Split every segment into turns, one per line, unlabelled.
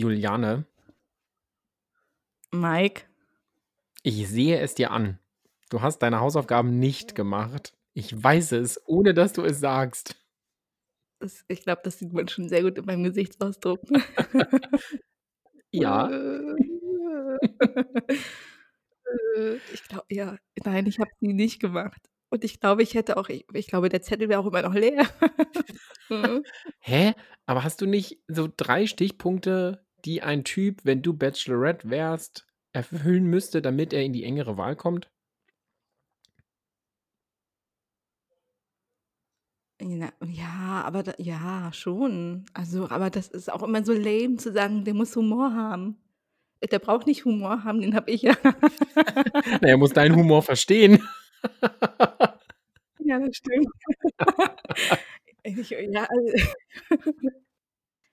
Juliane,
Mike.
ich sehe es dir an. Du hast deine Hausaufgaben nicht gemacht. Ich weiß es, ohne dass du es sagst.
Das, ich glaube, das sieht man schon sehr gut in meinem Gesichtsausdruck.
Ja.
Äh, ich glaube, ja, nein, ich habe sie nicht gemacht. Und ich glaube, ich hätte auch, ich, ich glaube, der Zettel wäre auch immer noch leer. Mhm.
Hä? Aber hast du nicht so drei Stichpunkte, die ein Typ, wenn du Bachelorette wärst, erfüllen müsste, damit er in die engere Wahl kommt?
Ja, aber da, ja, schon. Also, aber das ist auch immer so lame zu sagen, der muss Humor haben. Der braucht nicht Humor haben, den habe ich ja.
Na, er muss deinen Humor verstehen.
Ja, das stimmt. Ich, ja, also,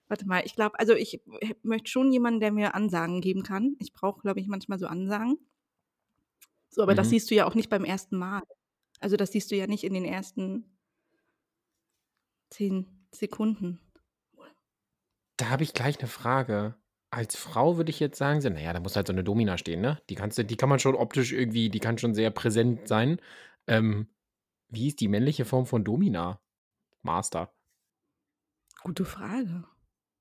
warte mal, ich glaube, also ich möchte schon jemanden, der mir Ansagen geben kann. Ich brauche, glaube ich, manchmal so Ansagen. So, aber das
Mhm.
siehst du ja auch nicht beim ersten Mal. Also das siehst du ja nicht in den ersten zehn Sekunden.
Da habe ich gleich eine Frage. Als Frau würde ich jetzt sagen, so, naja, da muss halt so eine Domina stehen, ne? Die kannst die kann man schon optisch irgendwie, die kann schon sehr präsent sein. Ähm, wie ist die männliche Form von Domina? Master.
Gute Frage.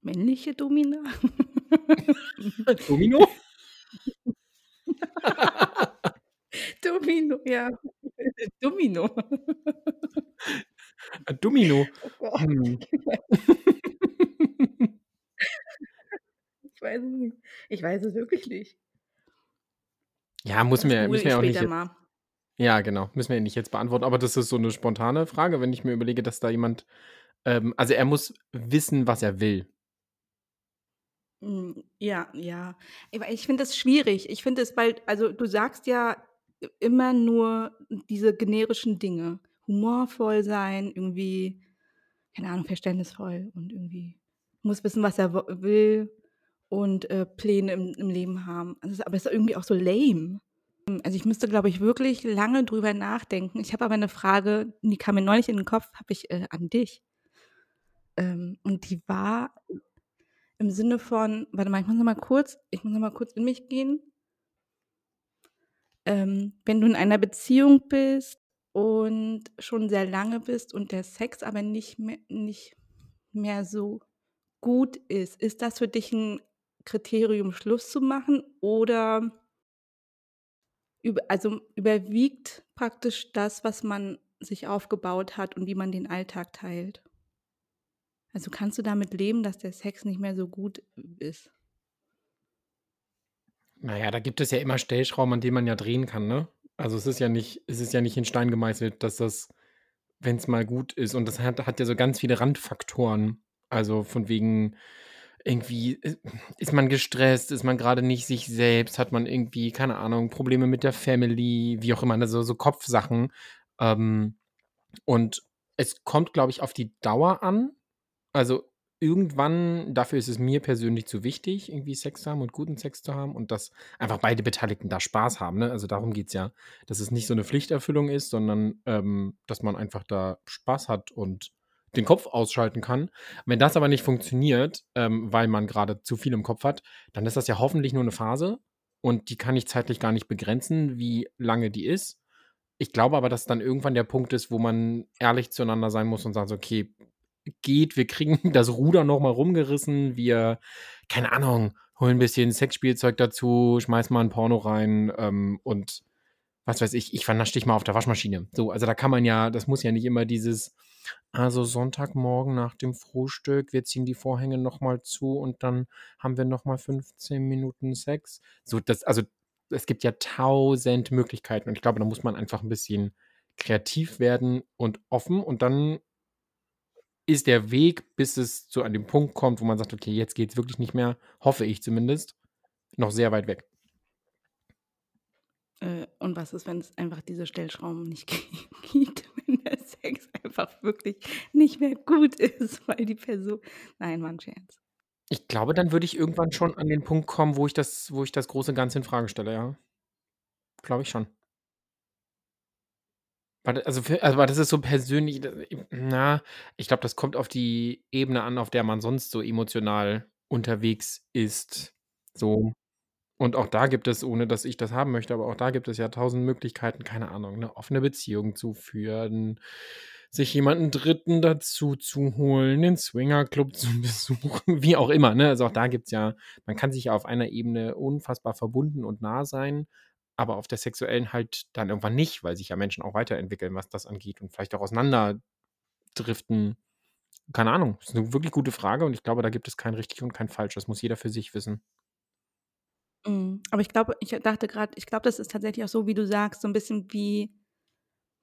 Männliche Domina?
Domino?
Domino, ja. Domino.
Domino.
Oh.
Hm.
Ich weiß es nicht. Ich weiß es wirklich nicht.
Ja, muss mir, müssen wir auch nicht.
mal.
ja, genau. Müssen wir nicht jetzt beantworten. Aber das ist so eine spontane Frage, wenn ich mir überlege, dass da jemand. Ähm, also er muss wissen, was er will.
Mm, Ja, ja. Ich finde das schwierig. Ich finde es, weil, also du sagst ja immer nur diese generischen Dinge. Humorvoll sein, irgendwie, keine Ahnung, verständnisvoll und irgendwie muss wissen, was er will und äh, Pläne im, im Leben haben. Also, aber es ist irgendwie auch so lame. Also ich müsste, glaube ich, wirklich lange drüber nachdenken. Ich habe aber eine Frage, die kam mir neulich in den Kopf, habe ich äh, an dich. Ähm, und die war im Sinne von, warte mal, ich muss noch mal kurz, ich muss noch kurz in mich gehen. Ähm, wenn du in einer Beziehung bist und schon sehr lange bist und der Sex aber nicht mehr, nicht mehr so gut ist, ist das für dich ein Kriterium, Schluss zu machen oder über, also überwiegt praktisch das, was man sich aufgebaut hat und wie man den Alltag teilt? Also kannst du damit leben, dass der Sex nicht mehr so gut ist?
Naja, da gibt es ja immer Stellschrauben, an denen man ja drehen kann, ne? Also es ist ja nicht, es ist ja nicht in Stein gemeißelt, dass das, wenn es mal gut ist, und das hat, hat ja so ganz viele Randfaktoren. Also von wegen, irgendwie, ist- ist man gestresst, ist man gerade nicht sich selbst, hat man irgendwie, keine Ahnung, Probleme mit der Family, wie auch immer, also so Kopfsachen. Ähm, und es kommt, glaube ich, auf die Dauer an. Also irgendwann, dafür ist es mir persönlich zu wichtig, irgendwie Sex zu haben und guten Sex zu haben und dass einfach beide Beteiligten da Spaß haben. Ne? Also darum geht es ja, dass es nicht so eine Pflichterfüllung ist, sondern ähm, dass man einfach da Spaß hat und den Kopf ausschalten kann. Wenn das aber nicht funktioniert, ähm, weil man gerade zu viel im Kopf hat, dann ist das ja hoffentlich nur eine Phase und die kann ich zeitlich gar nicht begrenzen, wie lange die ist. Ich glaube aber, dass dann irgendwann der Punkt ist, wo man ehrlich zueinander sein muss und sagt, okay, geht, wir kriegen das Ruder nochmal rumgerissen, wir, keine Ahnung, holen ein bisschen Sexspielzeug dazu, schmeißen mal ein Porno rein ähm, und was weiß ich, ich vernasche dich mal auf der Waschmaschine. So, also da kann man ja, das muss ja nicht immer dieses, also Sonntagmorgen nach dem Frühstück, wir ziehen die Vorhänge nochmal zu und dann haben wir nochmal 15 Minuten Sex. So, das, also es gibt ja tausend Möglichkeiten und ich glaube, da muss man einfach ein bisschen kreativ werden und offen und dann ist der Weg, bis es zu an dem Punkt kommt, wo man sagt, okay, jetzt geht es wirklich nicht mehr, hoffe ich zumindest, noch sehr weit weg.
Äh, und was ist, wenn es einfach diese Stellschrauben nicht gibt, wenn der Sex einfach wirklich nicht mehr gut ist, weil die Person. Nein, ein Scherz.
Ich glaube, dann würde ich irgendwann schon an den Punkt kommen, wo ich das, wo ich das große Ganze in Frage stelle, ja. Glaube ich schon. Also, also, das ist so persönlich, na, ich glaube, das kommt auf die Ebene an, auf der man sonst so emotional unterwegs ist, so. Und auch da gibt es, ohne dass ich das haben möchte, aber auch da gibt es ja tausend Möglichkeiten, keine Ahnung, 'ne offene Beziehung zu führen, sich jemanden Dritten dazu zu holen, den Swingerclub zu besuchen, wie auch immer, ne? Also, auch da gibt's ja man kann sich ja auf einer Ebene unfassbar verbunden und nah sein, aber auf der sexuellen halt dann irgendwann nicht, weil sich ja Menschen auch weiterentwickeln, was das angeht und vielleicht auch auseinanderdriften. Keine Ahnung, ist 'ne wirklich gute Frage und ich glaube, da gibt es kein richtig und kein falsch. Das muss jeder für sich wissen.
Mhm. Aber ich glaube ich dachte grad, ich glaube, das ist tatsächlich auch so, wie du sagst, so 'n bisschen wie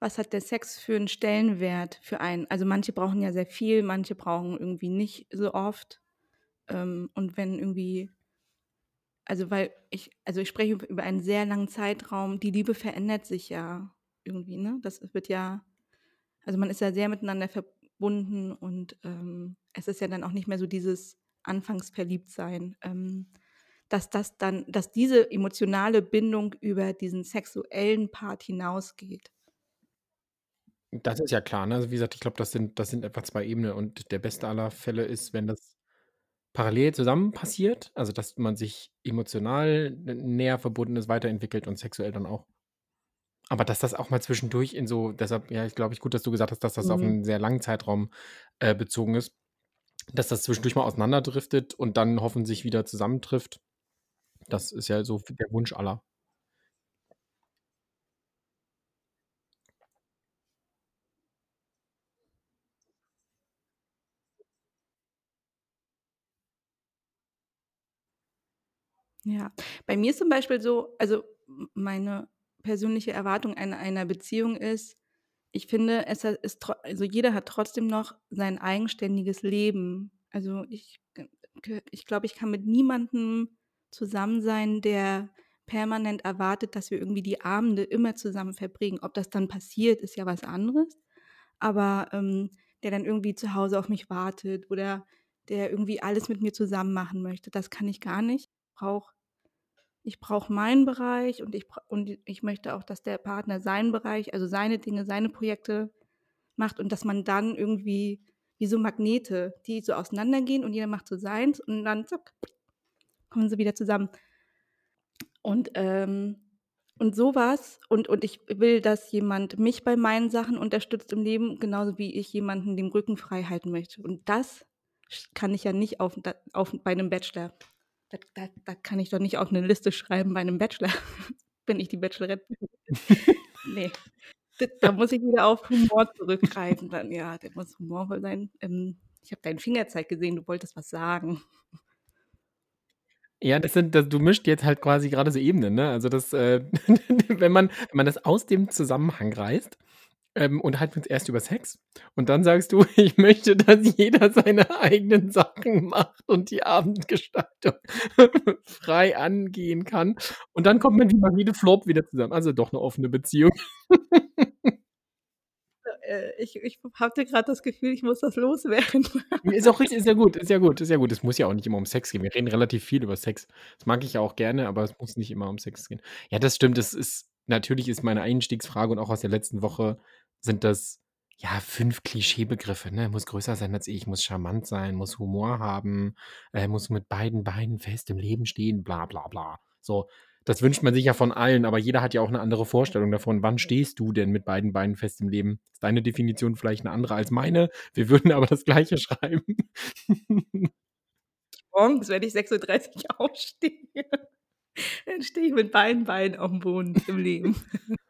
was hat der Sex für 'n Stellenwert für einen? Also, manche brauchen ja sehr viel, manche brauchen irgendwie nicht so oft. Ähm, und wenn irgendwie also, weil ich also, ich spreche über einen sehr langen Zeitraum. Die Liebe verändert sich ja irgendwie, ne? Das wird ja also, man ist ja sehr miteinander verbunden und, ähm, es ist ja dann auch nicht mehr so dieses Anfangs-Verliebtsein, ähm, dass das dann dass diese emotionale Bindung über diesen sexuellen Part hinausgeht.
Das ist ja klar, ne? Also, wie gesagt, ich glaube, das sind das sind einfach 2 Ebenen und der beste aller Fälle ist, wenn das parallel zusammen passiert, also, dass man sich emotional näher verbunden ist, weiterentwickelt und sexuell dann auch. Aber dass das auch mal zwischendurch in so deshalb, ja, ich glaube ich gut, dass du gesagt hast, dass das auf
Mhm.
'n sehr langen Zeitraum, äh, bezogen ist, dass das zwischendurch mal auseinanderdriftet und dann hoffentlich wieder zusammentrifft. Das ist ja so der Wunsch aller.
Ja. Bei mir ist zum Beispiel so also, meine persönliche Erwartung an einer Beziehung ist ich finde, es ist also, jeder hat trotzdem noch sein eigenständiges Leben. Also, ich ich glaube, ich kann mit niemandem zusammen sein, der permanent erwartet, dass wir irgendwie die Abende immer zusammen verbringen. Ob das dann passiert, ist ja was anderes, aber, ähm, der dann irgendwie zu Hause auf mich wartet oder der irgendwie alles mit mir zusammen machen möchte, das kann ich gar nicht. Brauche ich brauche meinen Bereich und ich und ich möchte auch, dass der Partner seinen Bereich, also, seine Dinge, seine Projekte macht und dass man dann irgendwie wie so Magnete, die so auseinandergehen und jeder macht so seins und dann zack, kommen sie wieder zusammen. Und, ähm und so was und und ich will, dass jemand mich bei meinen Sachen unterstützt im Leben, genauso wie ich jemanden den Rücken frei halten möchte. Und das kann ich ja nicht auf auf bei 'nem Bachelor. Da da da kann ich doch nicht auf 'ne Liste schreiben bei 'nem Bachelor, wenn ich die Bachelorette bin. Ne, d da muss ich wieder auf Humor zurückgreifen dann. Ja, der muss humorvoll sein. Ähm, ich habe deinen Fingerzeig gesehen, du wolltest was sagen.
Ja, das sind da du mischst jetzt halt quasi grade so Ebenen, ne? Also, das, äh wenn man wenn man das aus dem Zusammenhang reißt, ähm, unterhalten wir uns erst über Sex und dann sagst du: „Ich möchte, dass jeder seine eigenen Sachen macht und die Abendgestaltung frei angehen kann.“ Und dann kommt man wie Marie de Flop wieder zusammen. Also, doch 'ne offene Beziehung.
Äh, ich ich hatte grad das Gefühl, ich muss das loswerden.
Ist auch richtig, ist ja gut, ist ja gut, ist ja gut. Es muss ja auch nicht immer um Sex gehen. Wir reden relativ viel über Sex. Das mag ich ja auch gerne, aber es muss nicht immer um Sex gehen. Ja, das stimmt, das ist natürlich ist meine Einstiegsfrage und auch aus der letzten Woche sind das, ja, 5 Klischeebegriffe, ne? Muss größer sein als ich, muss charmant sein, muss Humor haben, äh, muss mit beiden Beinen fest im Leben stehen, bla bla bla. So, das wünscht man sich ja von allen, aber jeder hat ja auch 'ne andere Vorstellung davon. Wann stehst du denn mit beiden Beinen fest im Leben? Ist deine Definition vielleicht 'ne andere als meine? Wir würden aber das Gleiche schreiben.
Morgens, wenn ich 6:30 aufstehe, dann stehe ich mit beiden Beinen aufm Boden im Leben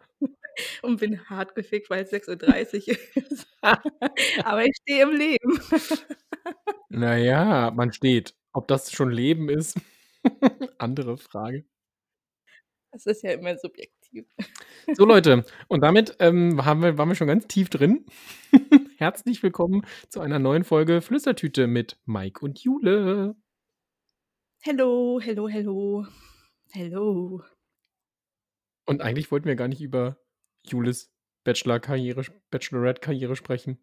und bin hart gefickt, weil's 6:30 ist. Aber ich stehe im Leben.
Na ja, man steht. Ob das schon Leben ist? Andere Frage.
Das ist ja immer subjektiv.
So Leute, und damit, ähm, haben wir waren wir schon ganz tief drin. Herzlich willkommen zu einer neuen Folge Flüstertüte mit Mike und Jule.
Hello, hello, hello. Hello.
Und eigentlich wollten wir gar nicht über Julis Bachelor-Karriere Bachelorette-Karriere sprechen.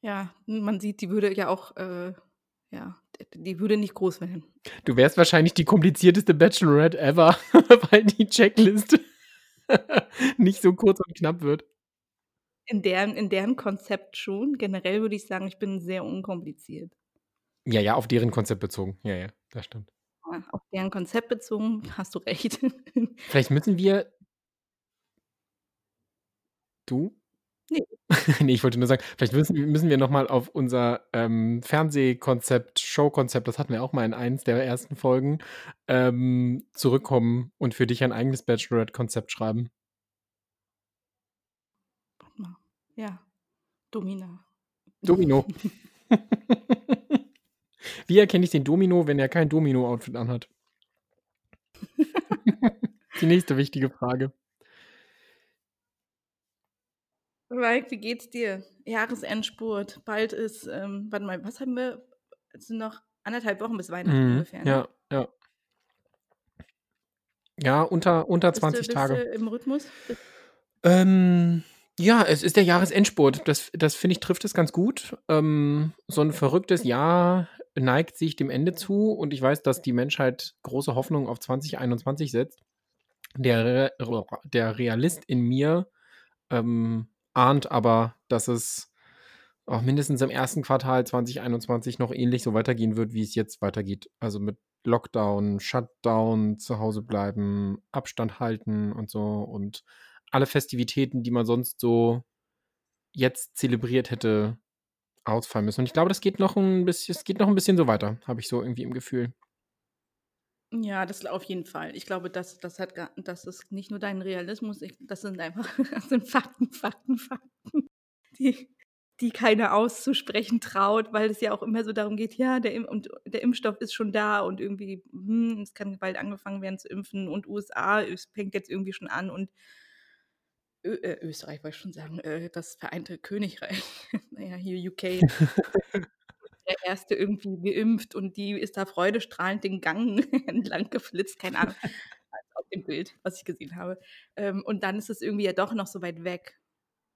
Ja, man sieht, die würde ja auch, äh ja, die würde nicht groß werden.
Du wärst wahrscheinlich die komplizierteste Bachelorette ever, weil die Checkliste nicht so kurz und knapp wird.
In deren in deren Konzept schon. Generell würde ich sagen, ich bin sehr unkompliziert.
Ja, ja, auf deren Konzept bezogen. Ja, ja, das stimmt.
Ja, auf deren Konzept bezogen hast du recht.
Vielleicht müssen wir Du?
Ne.
Ne, ich wollte nur sagen, vielleicht müssen müssen wir noch mal auf unser, ähm, Fernsehkonzept, Showkonzept, das hatten wir auch mal in eins der ersten Folgen, ähm, zurückkommen und für dich ein eigenes Bachelorette-Konzept schreiben.
Warte mal. Ja, Domina.
Domino. Wie erkenne ich den Domino, wenn er kein Domino-Outfit anhat? Die nächste wichtige Frage.
Mike, wie geht's dir? Jahresendspurt. Bald ist, ähm warte mal, was haben wir? Es sind noch 1,5 Wochen bis Weihnachten
Mhm.
ungefähr, ne?
Ja, ja. Ja, unter unter
Bist du
20
bist du
Tage.
im Rhythmus? Bist
Ähm, ja, es ist der Jahresendspurt. Das das finde ich, trifft es ganz gut. Ähm, so 'n verrücktes Jahr neigt sich dem Ende zu und ich weiß, dass die Menschheit große Hoffnung auf 2021 setzt. Der Re der Realist in mir, ähm, ahnt aber, dass es auch mindestens im ersten Quartal 2021 noch ähnlich so weitergehen wird, wie es jetzt weitergeht. Also, mit Lockdown, Shutdown, zu Hause bleiben, Abstand halten und so und alle Festivitäten, die man sonst so jetzt zelebriert hätte, ausfallen müssen. Und ich glaube, das geht noch 'n bisschen geht noch 'n bisschen so weiter, habe ich so irgendwie im Gefühl.
Ja, das auf jeden Fall. Ich glaube, das das hat das ist nicht nur dein Realismus, ich das sind einfach das sind Fakten, Fakten, Fakten, die die keiner auszusprechen traut, weil es ja auch immer so darum geht, ja, der und der Impfstoff ist schon da und irgendwie, hm, es kann bald angefangen werden zu impfen und USA, es fängt jetzt irgendwie schon an und Ö äh, Österreich wollte ich schon sagen, äh, das Vereinte Königreich, na ja, hier UK der Erste irgendwie geimpft und die ist da freudestrahlend den Gang entlang geflitzt, keine Ahnung, auf dem Bild, was ich gesehen habe. Ähm, und dann ist es irgendwie ja doch noch so weit weg,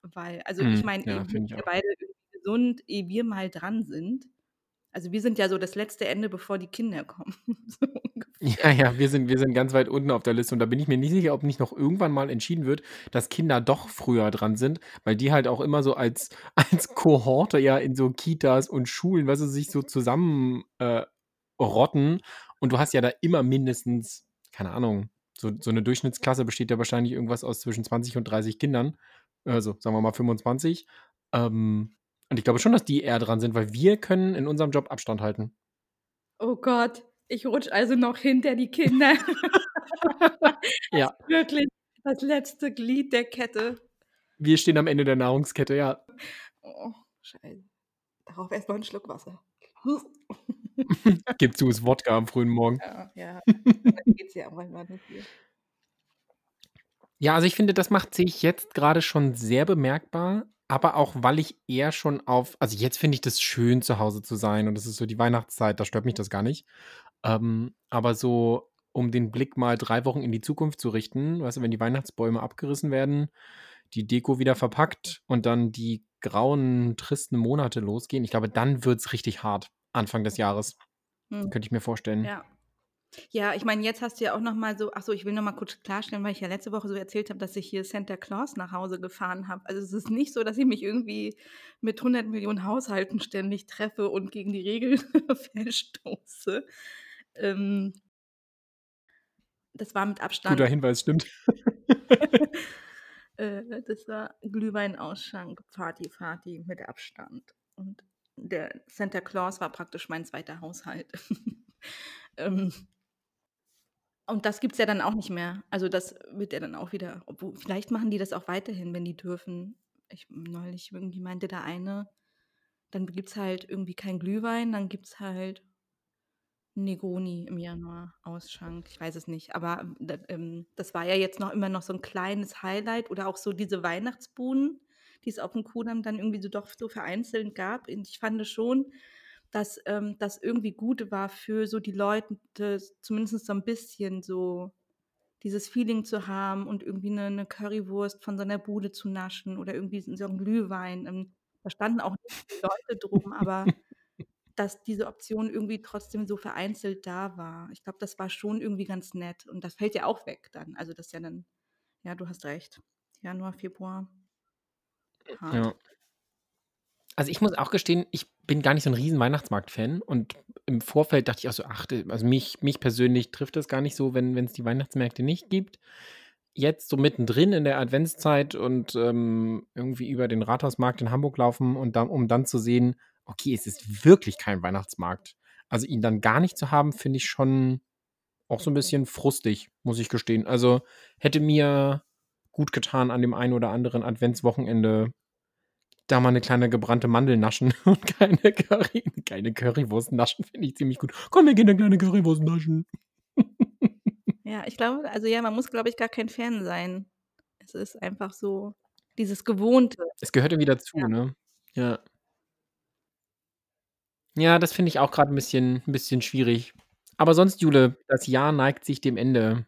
weil also, ich
Mhm,
meine,
ja,
wir beide irgendwie gesund, ehe wir mal dran sind. Also, wir sind ja so das letzte Ende, bevor die Kinder kommen, so.
Ja, ja, wir sind wir sind ganz weit unten auf der Liste und da bin ich mir nicht sicher, ob nicht noch irgendwann mal entschieden wird, dass Kinder doch früher dran sind, weil die halt auch immer so als als Kohorte ja in so Kitas und Schulen, weißt du, sich so zusammen, äh, rotten und du hast ja da immer mindestens, keine Ahnung, so so 'ne Durchschnittsklasse besteht ja wahrscheinlich irgendwas aus zwischen 20 und 30 Kindern, also, sagen wir mal 25. Ähm, und ich glaube schon, dass die eher dran sind, weil wir können in unserem Job Abstand halten.
Oh Gott, ich rutsche also noch hinter die Kinder.
Ja.
Wirklich das letzte Glied der Kette.
Wir stehen am Ende der Nahrungskette, ja.
Oh, Scheiße. Darauf erst mal 'n Schluck Wasser.
Gib zu, ist Wodka am frühen Morgen.
Ja, ja. Dann geht's ja auch einmal nicht hier.
Ja, also, ich finde, das macht sich jetzt grade schon sehr bemerkbar, aber auch, weil ich eher schon auf also, jetzt finde ich das schön, zu Hause zu sein und es ist so die Weihnachtszeit, da stört mich das gar nicht. Ähm, aber so, um den Blick mal 3 Wochen in die Zukunft zu richten, weißt du, wenn die Weihnachtsbäume abgerissen werden, die Deko wieder verpackt und dann die grauen, tristen Monate losgehen, ich glaube, dann wird's richtig hart Anfang des Jahres.
Mhm.
Könnte ich mir vorstellen.
Ja. Ja, ich meine, jetzt hast du ja auch noch mal so ach so, ich will noch mal kurz klarstellen, weil ich ja letzte Woche so erzählt habe, dass ich hier Santa Claus nach Hause gefahren habe. Also, es ist nicht so, dass ich mich irgendwie mit 100.000.000 Haushalten ständig treffe und gegen die Regeln verstoße. Ähm das war mit Abstand
Guter Hinweis, stimmt.
Äh, das war Glühweinausschank, Party, Party mit Abstand. Und der Santa Claus war praktisch mein 2. Haushalt. Ähm und das gibt's ja dann auch nicht mehr. Also, das wird ja dann auch wieder obwohl vielleicht machen die das auch weiterhin, wenn die dürfen. Ich neulich irgendwie meinte der eine, dann gibt's halt irgendwie keinen Glühwein, dann gibt's halt Negroni im Januar, Ausschank. Ich weiß es nicht, aber, d ähm, das war ja jetzt noch immer noch so 'n kleines Highlight oder auch so diese Weihnachtsbuden, die es aufm Kudamm dann irgendwie so doch so vereinzelt gab. Und ich fande schon, dass, ähm, das irgendwie gut war für so die Leute, zumindest so 'n bisschen so dieses Feeling zu haben und irgendwie 'ne 'ne Currywurst von so 'ner Bude zu naschen oder irgendwie so 'n Glühwein. Ähm, da standen auch nicht viele Leute drum, aber dass diese Option irgendwie trotzdem so vereinzelt da war. Ich glaube, das war schon irgendwie ganz nett und das fällt ja auch weg dann. Also, das ist ja dann ja, du hast recht. Januar, Februar. Hart.
Ja. Also, ich muss auch gestehen, ich bin gar nicht so 'n riesen Weihnachtsmarkt-Fan und im Vorfeld dachte ich auch so: „Ach, also, mich mich persönlich trifft das gar nicht so, wenn wenn's die Weihnachtsmärkte nicht gibt.“ Jetzt so mittendrin in der Adventszeit und, ähm, irgendwie über den Rathausmarkt in Hamburg laufen und dann um dann zu sehen: Okay, es ist wirklich kein Weihnachtsmarkt. Also, ihn dann gar nicht zu haben, finde ich schon auch so 'n bisschen frustig, muss ich gestehen. Also, hätte mir gut getan an dem einen oder anderen Adventswochenende da mal 'ne kleine gebrannte Mandel naschen und keine Curry keine Currywurst naschen, finde ich ziemlich gut. „Komm, wir gehen 'ne kleine Currywurst naschen.“
Ja, ich glaube also, ja, man muss, glaube ich, gar kein Fan sein. Es ist einfach so dieses Gewohnte.
Es gehört irgendwie dazu,
Ja.
ne? Ja. Ja, das finde ich auch grad 'n bisschen 'n bisschen schwierig. Aber sonst, Jule, das Jahr neigt sich dem Ende.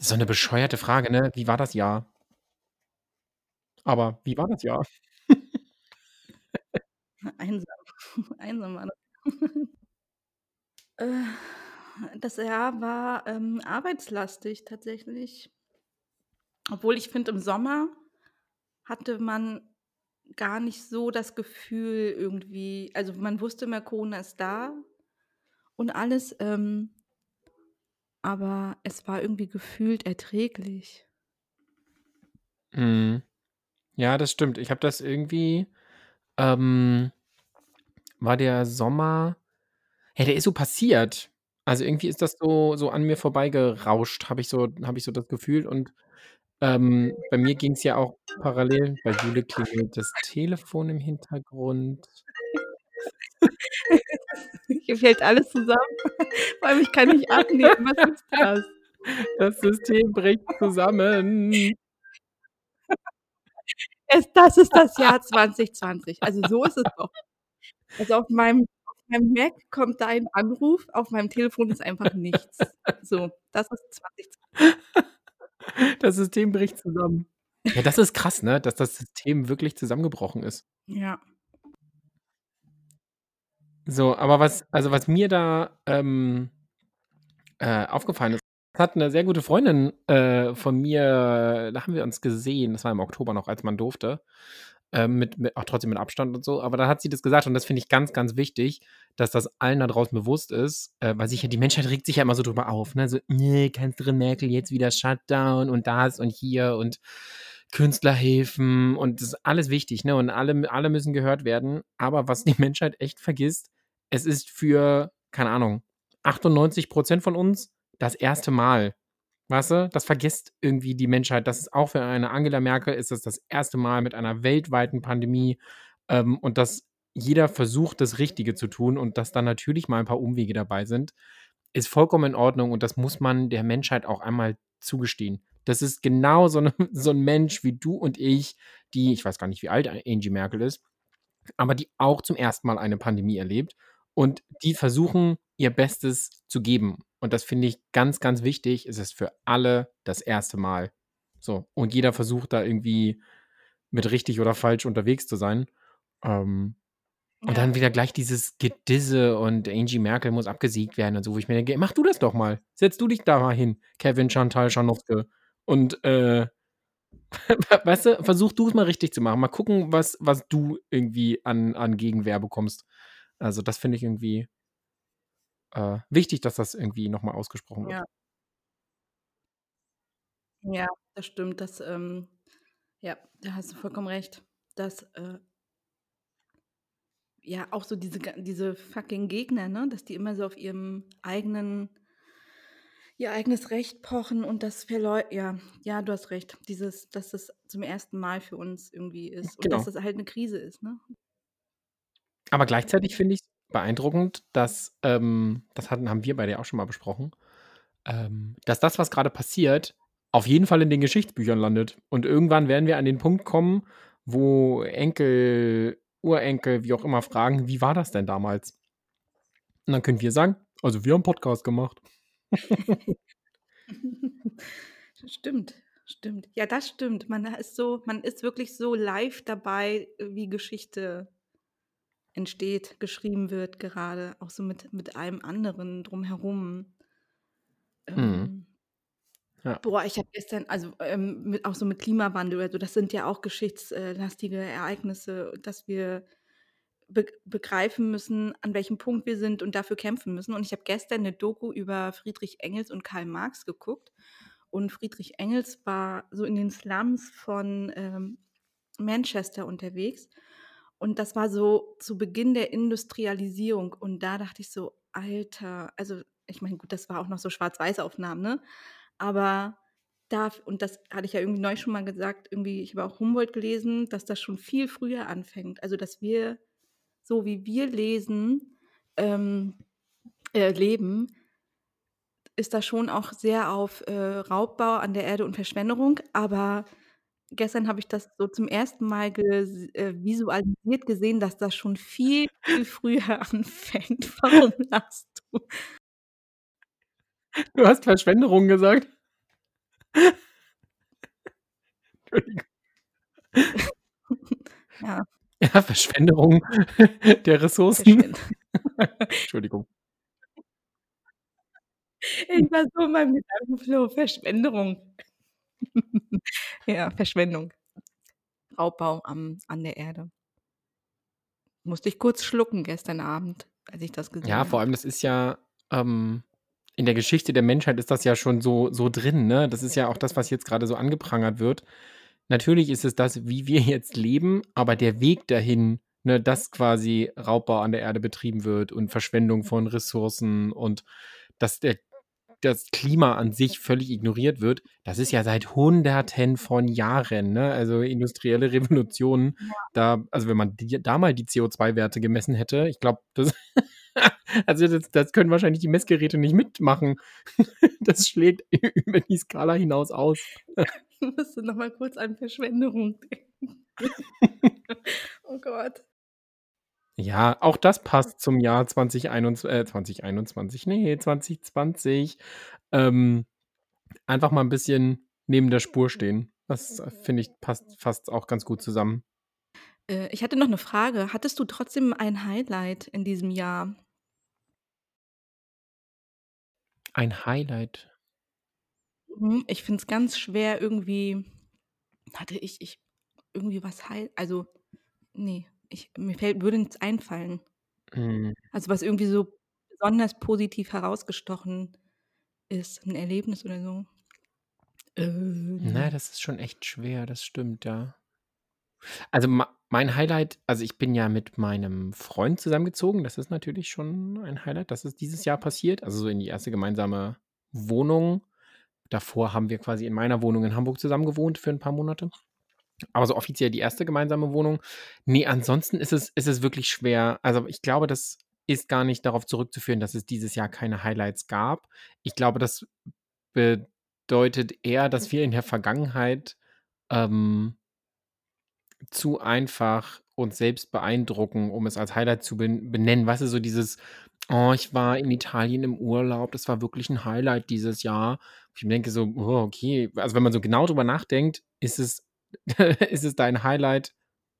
So 'ne bescheuerte Frage, ne? Wie war das Jahr? Aber wie war das Jahr?
Einsam. Einsam war das. Äh, das Jahr war, ähm, arbeitslastig tatsächlich. Obwohl ich finde, im Sommer hatte man gar nicht so das Gefühl irgendwie also, man wusste immer, ist da und alles, ähm aber es war irgendwie gefühlt erträglich.
Mhm. Ja, das stimmt. Ich habe das irgendwie ähm, war der Sommer ja, der ist so passiert. Also, irgendwie ist das so so an mir vorbeigerauscht, habe ich so habe ich so das Gefühl und, ähm, bei mir ging's ja auch parallel bei Jule klingelt das Telefon im Hintergrund.
Hier fällt alles zusammen. Vor allem, ich kann nicht abnehmen. Was ist das?
Das System bricht zusammen.
Es das ist das Jahr 2020. Also, so ist es doch. Also, auf meinem auf meinem Mac kommt dein Anruf, auf meinem Telefon ist einfach nichts. So, das ist 2020.
Das System bricht zusammen. Ja, das ist krass, ne, dass das System wirklich zusammengebrochen ist.
Ja.
So, aber was also, was mir da, ähm, äh, aufgefallen ist hat 'ne sehr gute Freundin, äh, von mir da haben wir uns gesehen, das war im Oktober noch, als man durfte, ähm, mit mit auch trotzdem mit Abstand und so. Aber da hat sie das gesagt und das finde ich ganz, ganz wichtig, dass das allen da draußen bewusst ist, äh, weil sich ja die Menschheit regt sich ja immer so drüber auf, ne? So: „Ne, Kanzlerin Merkel jetzt wieder Shutdown und das und hier und Künstlerhilfen und das ist alles wichtig, ne? Und alle alle müssen gehört werden.“ Aber was die Menschheit echt vergisst, es ist für, keine Ahnung, 98 % von uns das 1. Mal. Weißt du? Das vergisst irgendwie die Menschheit. Das ist auch für eine Angela Merkel ist das das 1. Mal mit einer weltweiten Pandemie, ähm, und dass jeder versucht, das Richtige zu tun und dass da natürlich mal 'n paar Umwege dabei sind, ist vollkommen in Ordnung und das muss man der Menschheit auch einmal zugestehen. Das ist genau so 'ne so 'n Mensch wie du und ich, die ich weiß gar nicht, wie alt Angie Merkel ist, aber die auch zum 1. Mal eine Pandemie erlebt und die versuchen, ihr Bestes zu geben. Und das finde ich ganz, ganz wichtig. Es ist für alle das 1. Mal. So, und jeder versucht da irgendwie mit richtig oder falsch unterwegs zu sein. Ähm, und
Ja.
dann wieder gleich dieses Gedisse und Angie Merkel muss abgesägt werden und so, wo ich mir denke: „Mach du das doch mal. Setz du dich da mal hin, Kevin Chantal Scharnowske und, äh, weißt du, versuch du's mal richtig zu machen. Mal gucken, was was du irgendwie an an Gegenwehr bekommst.“ Also, das finde ich irgendwie äh, wichtig, dass das irgendwie noch mal ausgesprochen wird.
Ja. Ja, das stimmt. Das, ähm ja, da hast du vollkommen recht, dass, äh ja, auch so diese diese fucking Gegner, ne, dass die immer so auf ihrem eigenen ihr eigenes Recht pochen und das verleu ja, ja, du hast recht. Dieses dass das zum 1. Mal für uns irgendwie ist und dass
Genau.
das halt 'ne Krise ist, ne?
Aber gleichzeitig finde ich's beeindruckend, dass, ähm das hatten haben wir beide ja auch schon mal besprochen, ähm, dass das, was grade passiert, auf jeden Fall in den Geschichtsbüchern landet. Und irgendwann werden wir an den Punkt kommen, wo Enkel, Urenkel, wie auch immer, fragen: „Wie war das denn damals?“ Und dann können wir sagen: „Also, wir haben Podcast gemacht.“
Stimmt, stimmt. Ja, das stimmt. Man ist so man ist wirklich so live dabei, wie Geschichte entsteht, geschrieben wird gerade, auch so mit mit allem anderen drumherum.
Mhm.
Ähm
Ja.
Boah, ich habe gestern also, ähm, mit auch so mit Klimawandel oder so, das sind ja auch geschichtslastige Ereignisse, dass wir be begreifen müssen, an welchem Punkt wir sind und dafür kämpfen müssen. Und ich habe gestern 'ne Doku über Friedrich Engels und Karl Marx geguckt. Und Friedrich Engels war so in den Slums von, ähm, Manchester unterwegs. Und das war so zu Beginn der Industrialisierung. Und da dachte ich so: „Alter“ also, ich meine, gut, das war auch noch so Schwarz-Weiß-Aufnahmen, ne? Aber da und das hatte ich ja irgendwie neulich schon mal gesagt, irgendwie ich habe auch Humboldt gelesen, dass das schon viel früher anfängt. Also, dass wir so wie wir lesen ähm, äh, leben, ist das schon auch sehr auf, äh, Raubbau an der Erde und Verschwendung. Aber gestern habe ich das so zum ersten Mal ges äh, visualisiert gesehen, dass das schon viel, viel früher anfängt. Warum lachst du?
Du hast Verschwenderung gesagt? Entschuldigung.
Ja.
Ja, Verschwenderung der Ressourcen. Entschuldigung.
Ich war so in meinem Gedankenflow, Verschwenderung. Ja, Verschwendung. Raubbau am an der Erde. Musste ich kurz schlucken gestern Abend, als ich das gesehen
Ja, vor
habe.
allem, das ist ja, ähm in der Geschichte der Menschheit ist das ja schon so so drin, ne? Das ist ja auch das, was jetzt grade so angeprangert wird. Natürlich ist es das, wie wir jetzt leben, aber der Weg dahin, ne, dass quasi Raubbau an der Erde betrieben wird und Verschwendung von Ressourcen und dass der das Klima an sich völlig ignoriert wird, das ist ja seit Hunderten von Jahren, ne? Also, industrielle Revolution,
Ja.
da also, wenn man die da mal die CO2-Werte gemessen hätte, ich glaube, das also, das das können wahrscheinlich die Messgeräte nicht mitmachen. Das schlägt über die Skala hinaus aus.
Ich musste noch mal kurz an Verschwenderung denken. Oh Gott.
Ja, auch das passt zum Jahr 2021 äh, 2021, ne, 2020. Ähm, einfach mal 'n bisschen neben der Spur stehen. Das, äh, finde ich, passt fasst's auch ganz gut zusammen.
Äh, ich hatte noch 'ne Frage. Hattest du trotzdem ein Highlight in diesem Jahr?
Ein Highlight?
Mhm, ich finde es ganz schwer irgendwie hatte ich ich irgendwie was High also, ne, ich mir fällt würde nix einfallen.
Mhm.
Also, was irgendwie so besonders positiv herausgestochen ist, 'n Erlebnis oder so. Äh,
Na, das ist schon echt schwer, das stimmt, ja. Also, mei mein Highlight also, ich bin ja mit meinem Freund zusammengezogen. Das ist natürlich schon ein Highlight. Das ist dieses Jahr passiert, also, so in die 1. gemeinsame Wohnung. Davor haben wir quasi in meiner Wohnung in Hamburg zusammen gewohnt für 'n paar Monate. Aber so offiziell die 1. gemeinsame Wohnung. Ne, ansonsten ist es ist es wirklich schwer. Also, ich glaube, das ist gar nicht darauf zurückzuführen, dass es dieses Jahr keine Highlights gab. Ich glaube, das bedeutet eher, dass wir in der Vergangenheit, ähm zu einfach uns selbst beeindrucken, um es als Highlight zu ben benennen. Weißt du, so dieses: „Oh, ich war in Italien im Urlaub. Das war wirklich 'n Highlight dieses Jahr.“ Wo ich denke so: „Oh, okay.“ Also, wenn man so genau drüber nachdenkt, ist es ist es dein Highlight,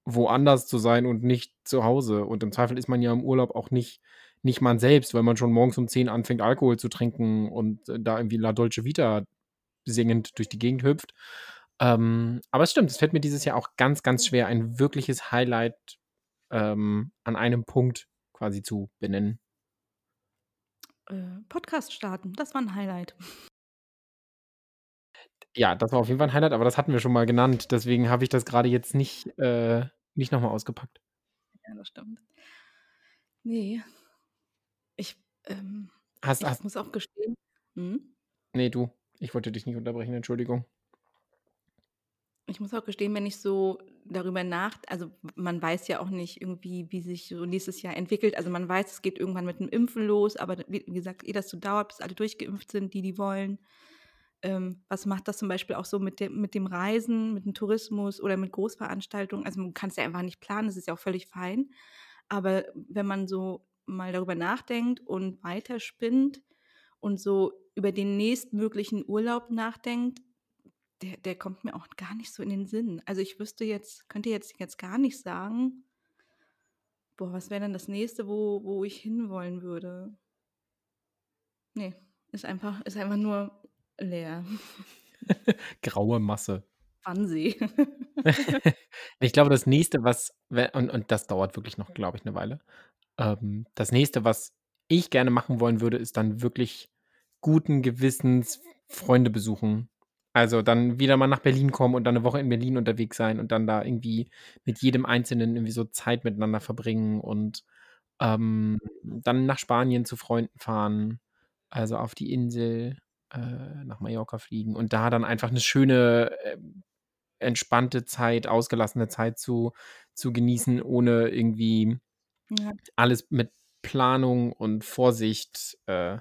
woanders zu sein und nicht zu Hause. Und im Zweifel ist man ja im Urlaub auch nicht nicht man selbst, weil man schon morgens um 10 anfängt, Alkohol zu trinken und da irgendwie „La Dolce Vita“ singend durch die Gegend hüpft. Ähm, aber es stimmt, es fällt mir dieses Jahr auch ganz, ganz schwer, ein wirkliches Highlight, ähm, an einem Punkt quasi zu benennen.
Äh, Podcast starten, das war 'n Highlight.
Ja, das war auf jeden Fall 'n Highlight, aber das hatten wir schon mal genannt. Deswegen habe ich das grade jetzt nicht äh, nicht noch mal ausgepackt.
Ja, das stimmt. Ne. Ich ähm,
Hast
ich
hast
muss auch gestehen mhm?
Ne, du. Ich wollte dich nicht unterbrechen, Entschuldigung.
Ich muss auch gestehen, wenn ich so darüber nach also, man weiß ja auch nicht irgendwie, wie sich so nächstes Jahr entwickelt. Also, man weiß, es geht irgendwann mit dem Impfen los, aber wie gesagt, ehe das so dauert, bis alle durchgeimpft sind, die, die wollen. Ähm, was macht das zum Beispiel auch so mit dem mit dem Reisen, mit dem Tourismus oder mit Großveranstaltungen? Also, man kann's ja einfach nicht planen, das ist ja auch völlig fein. Aber wenn man so mal darüber nachdenkt und weiterspinnt und so über den nächstmöglichen Urlaub nachdenkt, der der kommt mir auch gar nicht so in den Sinn. Also, ich wüsste jetzt könnte jetzt jetzt gar nicht sagen boah, was wäre denn das Nächste, wo wo ich hinwollen würde? Ne, ist einfach ist einfach nur Leer.
Graue Masse.
Wannsee.
Ich glaube, das Nächste, was und und das dauert wirklich noch, glaube ich, 'ne Weile. Ähm, das Nächste, was ich gerne machen wollen würde, ist dann wirklich guten Gewissens Freunde besuchen. Also, dann wieder mal nach Berlin kommen und dann 'ne Woche in Berlin unterwegs sein und dann da irgendwie mit jedem Einzelnen irgendwie so Zeit miteinander verbringen und, ähm, dann nach Spanien zu Freunden fahren, also auf die Insel, äh, nach Mallorca fliegen und da dann einfach 'ne schöne, ähm, entspannte Zeit, ausgelassene Zeit zu zu genießen, ohne irgendwie
Ja.
alles mit Planung und Vorsicht, äh,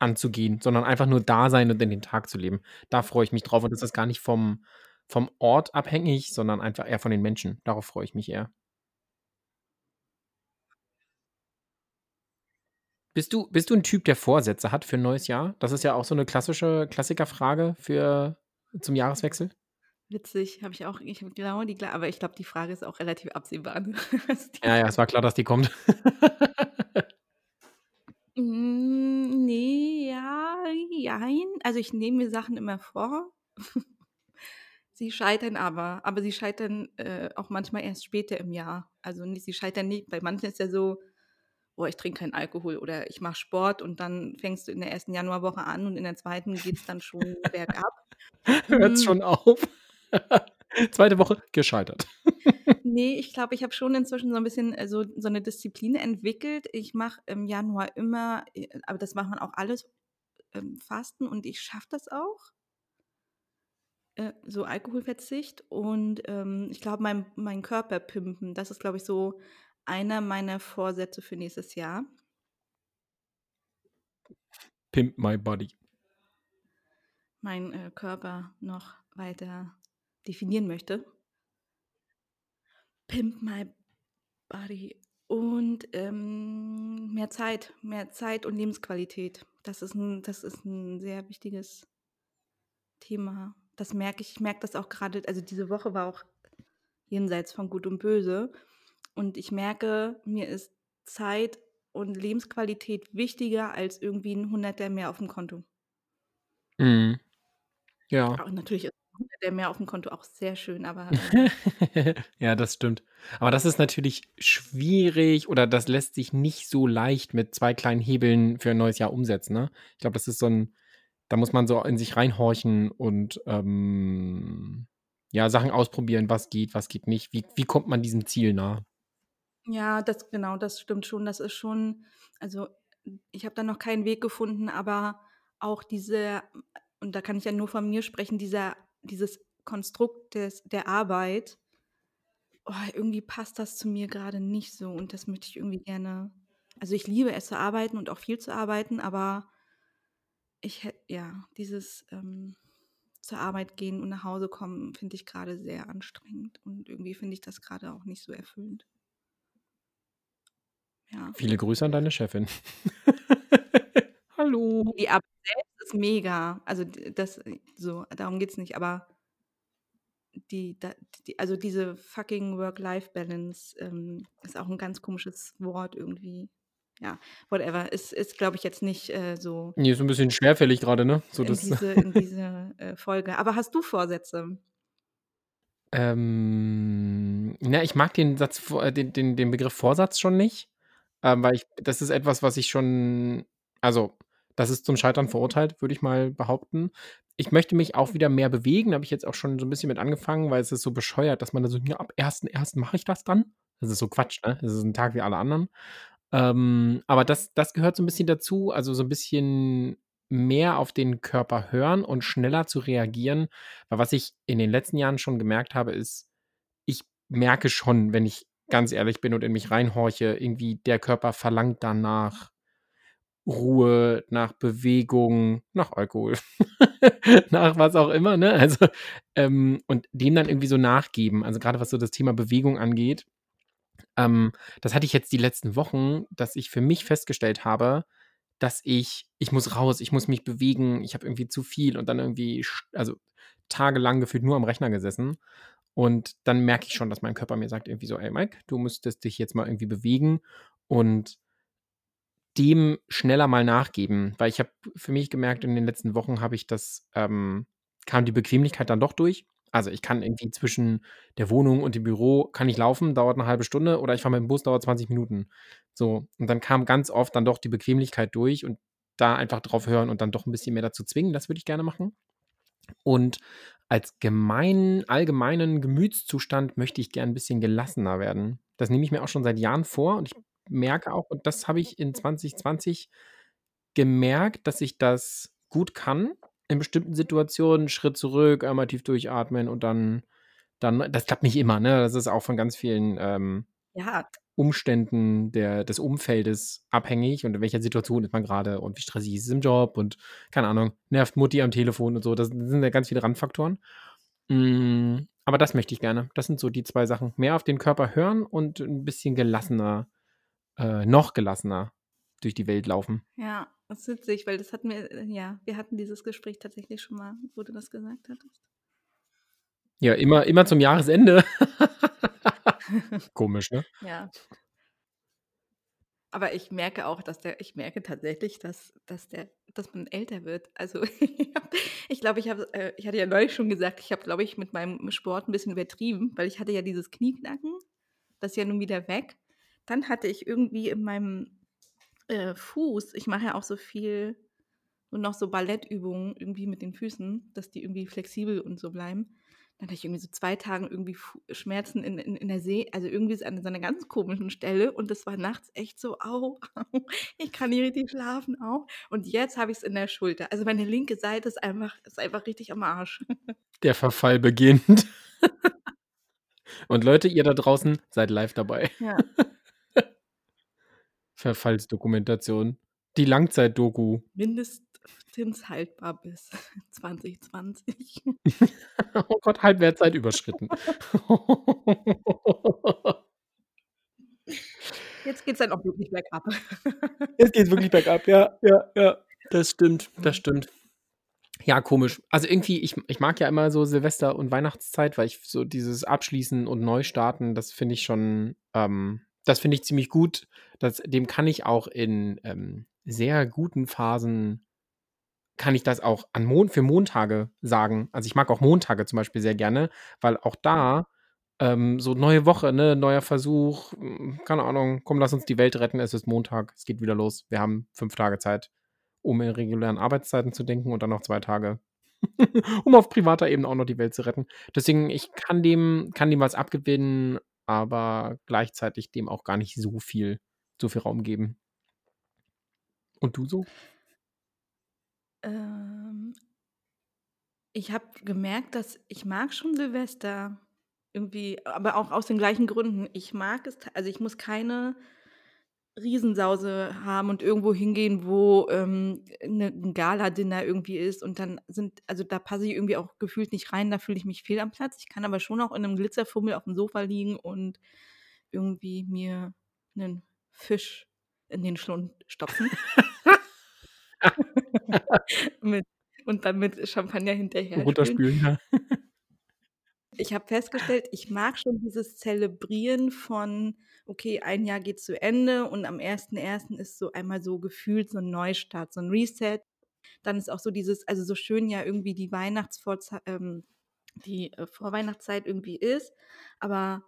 anzugehen, sondern einfach nur da sein und in den Tag zu leben. Da freue ich mich drauf und das ist gar nicht vom vom Ort abhängig, sondern einfach eher von den Menschen. Darauf freue ich mich eher. Bist du bist du 'n Typ, der Vorsätze hat für 'n neues Jahr? Das ist ja auch so 'ne klassische Klassikerfrage für zum Jahreswechsel.
Witzig, habe ich auch ich habe genau die aber ich glaube, die Frage ist auch relativ absehbar, ne?
Ja, ja, es war klar, dass die kommt.
Hm, ne, ja, jein. Also, ich nehme mir Sachen immer vor. Sie scheitern aber, aber sie scheitern, äh, auch manchmal erst später im Jahr. Also, ne, sie scheitern nie bei manchen ist ja so: „Boah, ich trinke keinen Alkohol“ oder „Ich mache Sport“ und dann fängst du in der 1. Januarwoche an und in der 2. geht's dann schon bergab.
Hört's
Hm
schon auf. 2. Woche, gescheitert.
Ne, ich glaube, ich habe schon inzwischen so 'n bisschen, äh, so so 'ne Disziplin entwickelt. Ich mache im Januar immer äh, aber das machen auch alles, ähm, Fasten und ich schaffe das auch. Äh, so Alkoholverzicht und, ähm, ich glaube, mein meinen Körper pimpen, das ist, glaube ich, so einer meiner Vorsätze für nächstes Jahr.
Pimp my body.
Meinen, äh, Körper noch weiter definieren möchte. Pimp my body und, ähm, mehr Zeit mehr Zeit und Lebensqualität. Das ist 'n das ist 'n sehr wichtiges Thema. Das merke ich. Ich merke das auch grade also, diese Woche war auch jenseits von Gut und Böse und ich merke, mir ist Zeit und Lebensqualität wichtiger als irgendwie 'n Hunderter mehr aufm Konto.
Mhm. Ja.
Aber natürlich ist 'n Hunderter mehr aufm Konto auch sehr schön, aber,
Ja, das stimmt. Aber das ist natürlich schwierig oder das lässt sich nicht so leicht mit 2 kleinen Hebeln für 'n neues Jahr umsetzen, ne? Ich glaube, das ist so 'n da muss man so in sich reinhorchen und, ähm, ja, Sachen ausprobieren, was geht, was geht nicht. Wie wie kommt man diesem Ziel nah?
Ja, das genau, das stimmt schon. Das ist schon also, ich habe da noch keinen Weg gefunden, aber auch diese und da kann ich ja nur von mir sprechen, dieser dieses Konstrukt des der Arbeit oh, irgendwie passt das zu mir grade nicht so und das möchte ich irgendwie gerne also, ich liebe es zu arbeiten und auch viel zu arbeiten, aber ich hä ja, dieses, ähm, zur Arbeit gehen und nach Hause kommen, finde ich grade sehr anstrengend und irgendwie finde ich das grade auch nicht so erfüllend. Ja.
Viele Grüße an deine Chefin. Hallo.
Die Arbeit selbst ist mega. Also, das so, darum geht's nicht, aber die die also, diese fucking Work-Life-Balance, ähm, ist auch 'n ganz komisches Wort irgendwie. Ja, whatever. Ist ist, glaube ich, jetzt nicht, äh, so
Ne, so 'n bisschen schwerfällig grade, ne? So
in
das
diese in diese, äh, Folge. Aber hast du Vorsätze?
Ähm, na, ich mag den Satz äh, den den den Begriff Vorsatz schon nicht, ähm, weil ich das ist etwas, was ich schon also, das ist zum Scheitern verurteilt, würde ich mal behaupten. Ich möchte mich auch wieder mehr bewegen, habe ich jetzt auch schon so 'n bisschen mit angefangen, weil es ist so bescheuert, dass man da so: „Ja, ab 1.1. mache ich das dann.“ Das ist so Quatsch, ne? Das ist 'n Tag wie alle anderen. Ähm, aber das das gehört so 'n bisschen dazu, also, so 'n bisschen mehr auf den Körper hören und schneller zu reagieren. Weil was ich in den letzten Jahren schon gemerkt habe, ist, ich merke schon, wenn ich ganz ehrlich bin und in mich reinhorche, irgendwie der Körper verlangt dann nach Ruhe, nach Bewegung, nach Alkohol, nach was auch immer, ne? Also, ähm, und dem dann irgendwie so nachgeben. Also, grade was so das Thema Bewegung angeht, ähm, das hatte ich jetzt die letzten Wochen, dass ich für mich festgestellt habe, dass ich ich muss raus, ich muss mich bewegen, ich habe irgendwie zu viel und dann irgendwie also, tagelang gefühlt nur am Rechner gesessen. Und dann merke ich schon, dass mein Körper mir sagt irgendwie so: „Ey Mike, du müsstest dich jetzt mal irgendwie bewegen.“ Und dem schneller mal nachgeben, weil ich habe für mich gemerkt, in den letzten Wochen habe ich das, ähm, kam die Bequemlichkeit dann doch durch. Also ich kann irgendwie zwischen der Wohnung und dem Büro kann ich laufen, dauert eine halbe Stunde oder ich fahre mit dem Bus, dauert 20 Minuten. So, und dann kam ganz oft dann doch die Bequemlichkeit durch und da einfach drauf hören und dann doch ein bisschen mehr dazu zwingen, das würde ich gerne machen. Und als gemein, allgemeinen Gemütszustand möchte ich gern ein bisschen gelassener werden. Das nehme ich mir auch schon seit Jahren vor und ich merke auch, und das habe ich in 2020 gemerkt, dass ich das gut kann. In bestimmten Situationen Schritt zurück, einmal tief durchatmen und dann, dann das klappt nicht immer, ne? Das ist auch von ganz vielen ähm,
Ja.
Umständen der, des Umfeldes abhängig und in welcher Situation ist man gerade und wie stressig ist es im Job und keine Ahnung, nervt Mutti am Telefon und so. Das sind ja ganz viele Randfaktoren. Mm, aber das möchte ich gerne. Das sind so die zwei Sachen. Mehr auf den Körper hören und ein bisschen gelassener, äh, noch gelassener durch die Welt laufen.
Ja, das ist witzig, weil das hatten wir, äh, ja, wir hatten dieses Gespräch tatsächlich schon mal, wo du das gesagt hattest.
Ja, immer, immer zum Jahresende. Komisch, ne?
Ja. Aber ich merke auch, dass der, ich merke tatsächlich, dass, dass der, dass man älter wird. Also ich glaube, ich habe, äh, ich hatte ja neulich schon gesagt, ich habe, glaube ich, mit meinem Sport ein bisschen übertrieben, weil ich hatte ja dieses Knieknacken, das ist ja nun wieder weg. Dann hatte ich irgendwie in meinem äh, Fuß, ich mache ja auch so viel und noch so Ballettübungen irgendwie mit den Füßen, dass die irgendwie flexibel und so bleiben. Dann hatte ich irgendwie so zwei Tage irgendwie Schmerzen in, in, in der See, also irgendwie ist an so einer ganz komischen Stelle und das war nachts echt so, au, au ich kann nicht richtig schlafen auch. Und jetzt habe ich es in der Schulter. Also meine linke Seite ist einfach, ist einfach richtig am Arsch.
Der Verfall beginnt. und Leute, ihr da draußen seid live dabei.
Ja.
Verfallsdokumentation. Die Langzeitdoku.
Mindestens haltbar bis 2020.
oh Gott, Halbwertszeit überschritten.
Jetzt geht es dann auch wirklich bergab.
Jetzt geht es wirklich bergab, ja, ja, ja. Das stimmt, das stimmt. Ja, komisch. Also irgendwie, ich, ich mag ja immer so Silvester- und Weihnachtszeit, weil ich so dieses Abschließen und Neustarten, das finde ich schon, ähm, das finde ich ziemlich gut. Das, dem kann ich auch in ähm, sehr guten Phasen, kann ich das auch an Mon für Montage sagen. Also ich mag auch Montage zum Beispiel sehr gerne, weil auch da ähm, so neue Woche, ne, neuer Versuch, hm, keine Ahnung, komm, lass uns die Welt retten, es ist Montag, es geht wieder los. Wir haben fünf Tage Zeit, um in regulären Arbeitszeiten zu denken und dann noch zwei Tage, um auf privater Ebene auch noch die Welt zu retten. Deswegen, ich kann dem, kann dem was abgewinnen, aber gleichzeitig dem auch gar nicht so viel, so viel Raum geben. Und du so?
Ähm, ich habe gemerkt, dass ich mag schon Silvester irgendwie, aber auch aus den gleichen Gründen. Ich mag es, also ich muss keine Riesensause haben und irgendwo hingehen, wo ähm, 'ne 'n Gala-Dinner irgendwie ist und dann sind also da passe ich irgendwie auch gefühlt nicht rein, da fühle ich mich fehl am Platz. Ich kann aber schon auch in einem Glitzerfummel auf dem Sofa liegen und irgendwie mir einen Fisch in den Schlund stopfen. Mit und dann mit Champagner hinterher spülen.
Runterspülen, ja.
Ich habe festgestellt, ich mag schon dieses Zelebrieren von, okay, ein Jahr geht zu Ende und am 1.1. ist so einmal so gefühlt so ein Neustart, so ein Reset. Dann ist auch so dieses, also so schön ja irgendwie die Weihnachtsvorzeit, ähm, die äh, Vorweihnachtszeit irgendwie ist, aber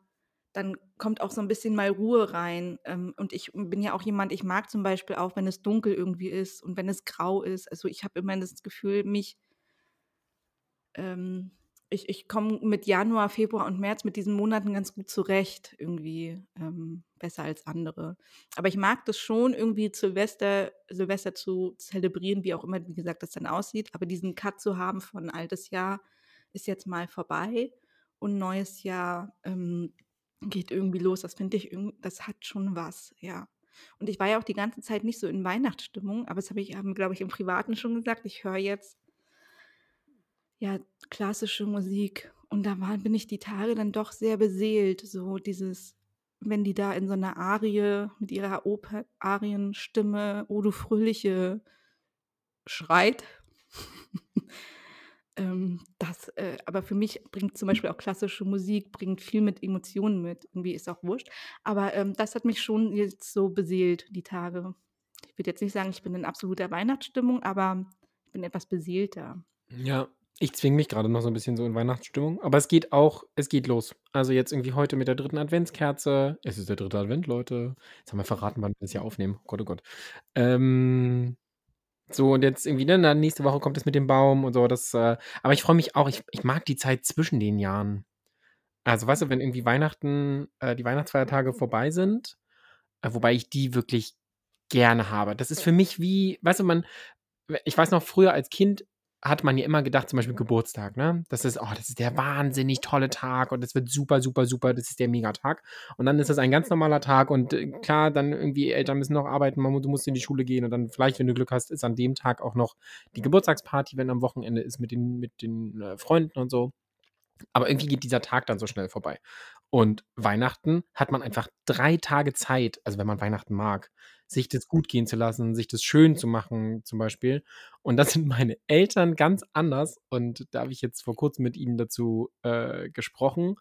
dann kommt auch so ein bisschen mal Ruhe rein. Ähm, und ich bin ja auch jemand, ich mag zum Beispiel auch, wenn es dunkel irgendwie ist und wenn es grau ist. Also ich habe immer das Gefühl, mich ähm, ich, ich komme mit Januar, Februar und März mit diesen Monaten ganz gut zurecht, irgendwie ähm, besser als andere. Aber ich mag das schon, irgendwie Silvester, Silvester zu zelebrieren, wie auch immer, wie gesagt, das dann aussieht. Aber diesen Cut zu haben von altes Jahr ist jetzt mal vorbei und neues Jahr ähm, geht irgendwie los. Das finde ich, das hat schon was, ja. Und ich war ja auch die ganze Zeit nicht so in Weihnachtsstimmung, aber das habe ich, glaube ich, im Privaten schon gesagt. Ich höre jetzt ja klassische Musik und da war, bin ich die Tage dann doch sehr beseelt. So dieses, wenn die da in so einer Arie mit ihrer Oper Arienstimme, O du Fröhliche, schreit. ähm, das, äh, aber für mich bringt zum Beispiel auch klassische Musik, bringt viel mit Emotionen mit. Irgendwie ist auch wurscht. Aber ähm, das hat mich schon jetzt so beseelt, die Tage. Ich würde jetzt nicht sagen, ich bin in absoluter Weihnachtsstimmung, aber ich bin etwas beseelter.
Ja, ich zwinge mich grade noch so 'n bisschen so in Weihnachtsstimmung, aber es geht auch es geht los. Also, jetzt irgendwie heute mit der 3. Adventskerze. Es ist der 3. Advent, Leute. Jetzt haben wir verraten, wann wir das hier aufnehmen. Gott, oh Gott. Ähm, so und jetzt irgendwie, ne, dann nächste Woche kommt das mit dem Baum und so, das, äh aber ich freue mich auch. Ich ich mag die Zeit zwischen den Jahren. Also, weißt du, wenn irgendwie Weihnachten äh, die Weihnachtsfeiertage vorbei sind, äh, wobei ich die wirklich gerne habe. Das ist für mich wie weißt du, man ich weiß noch, früher als Kind hat man ja immer gedacht, zum Beispiel Geburtstag, ne? Das ist: „Oh, das ist der wahnsinnig tolle Tag und es wird super, super, super. Das ist der Megatag.“ Und dann ist das ein ganz normaler Tag und, äh, klar, dann irgendwie Eltern müssen noch arbeiten, man du musst in die Schule gehen und dann vielleicht, wenn du Glück hast, ist an dem Tag auch noch die Geburtstagsparty, wenn am Wochenende ist mit den mit den, äh, Freunden und so. Aber irgendwie geht dieser Tag dann so schnell vorbei. Und Weihnachten hat man einfach 3 Tage Zeit, also, wenn man Weihnachten mag, sich das gut gehen zu lassen, sich das schön zu machen zum Beispiel. Und da sind meine Eltern ganz anders und da habe ich jetzt vor Kurzem mit ihnen dazu, äh, gesprochen.